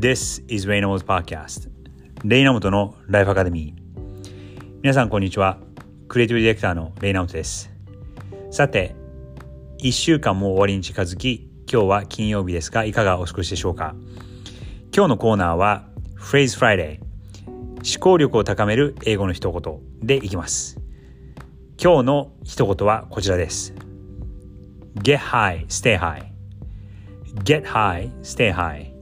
This is レイナモト Podcast. レイナモトのライフアカデミー皆さんこんにちは。クリエイティブディレクターのレイナモトです。さて1週間も終わりに近づき今日は金曜日ですがいかがお過ごしでしょうか？今日のコーナーは Phrase Friday 思考力を高める英語の一言でいきます。今日の一言はこちらです。Get high, stay high Get high, stay high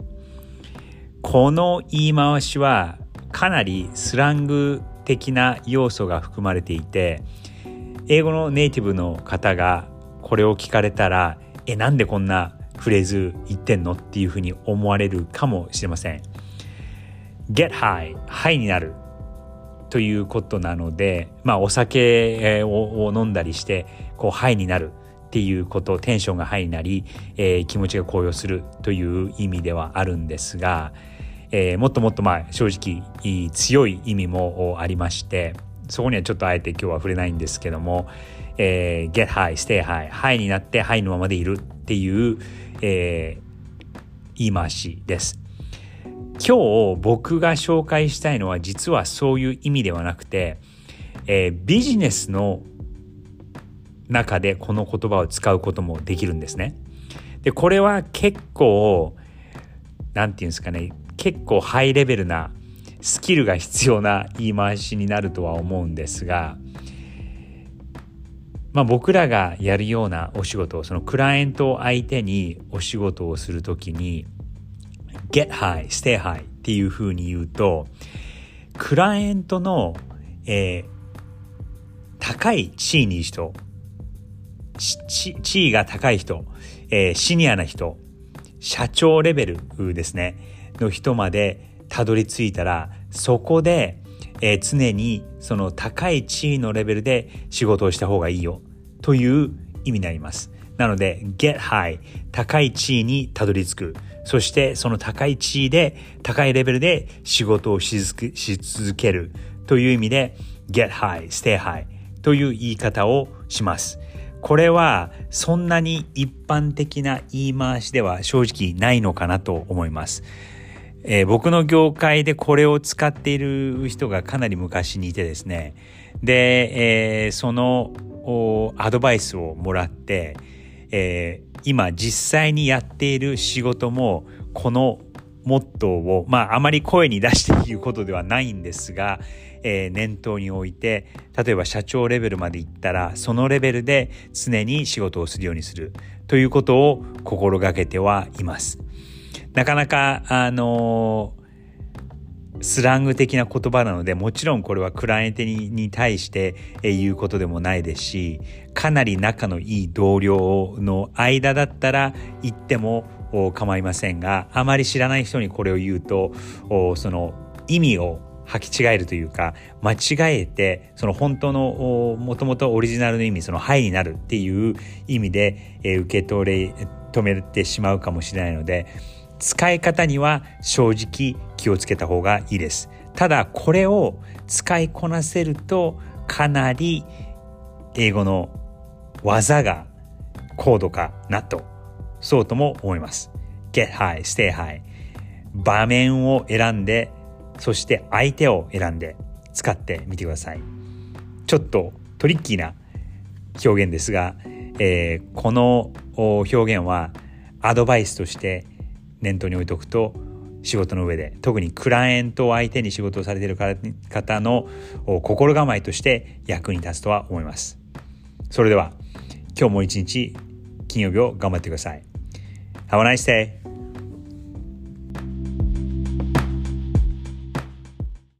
この言い回しはかなりスラング的な要素が含まれていて英語のネイティブの方がこれを聞かれたらえなんでこんなフレーズ言ってんのっていうふうに思われるかもしれません。get high, high になる。ということなので、まあお酒を飲んだりしてこうハイになる。っていうことテンションがハイになり、えー、気持ちが高揚するという意味ではあるんですが、えー、もっともっとまあ正直強い意味もありましてそこにはちょっとあえて今日は触れないんですけども、えー、get high, stay high, high になってハイのままでいるっていう、えー、言い回しです。今日僕が紹介したいのは実はそういう意味ではなくて、えー、ビジネスの中でこの言葉を使うこともできるんですね。でこれは結構何て言うんですかね結構ハイレベルなスキルが必要な言い回しになるとは思うんですが、まあ、僕らがやるようなお仕事そのクライアントを相手にお仕事をするときに get high, stay high っていうふうに言うとクライアントの、えー、高い地位にいる人地位が高い人、えー、シニアな人社長レベルですね。の人までたどり着いたらそこで、えー、常にその高い地位のレベルで仕事をした方がいいよ。という意味になります。なので get high 高い地位にたどり着く。そしてその高い地位で高いレベルで仕事をし続ける。という意味で get high stay high という言い方をします。これはそんなに一般的な言い回しでは正直ないのかなと思います。えー、僕の業界でこれを使っている人がかなり昔にいてですねで、えー、そのアドバイスをもらって、えー、今実際にやっている仕事もこのモットーをまああまり声に出して言うことではないんですが、えー、念頭において例えば社長レベルまでいったらそのレベルで常に仕事をするようにするということを心がけてはいます。なかなかあのスラング的な言葉なのでもちろんこれはクライアントに対して言うことでもないですしかなり仲のいい同僚の間だったら言っても構いませんがあまり知らない人にこれを言うとその意味を履き違えるというか間違えてその本当のもともとオリジナルの意味その「はい」になるっていう意味で受け取れ止めてしまうかもしれないので使い方には正直気をつけた方がいいです。ただこれを使いこなせるとかなり英語の技が高度かなとそうとも思います。get high, stay high 場面を選んでそして相手を選んで使ってみてください。ちょっとトリッキーな表現ですが、えー、この表現はアドバイスとして念頭に置いておくと仕事の上で特にクライアントを相手に仕事をされている方の心構えとして役に立つとは思いますそれでは今日も一日金曜日を頑張ってください Have a nice day!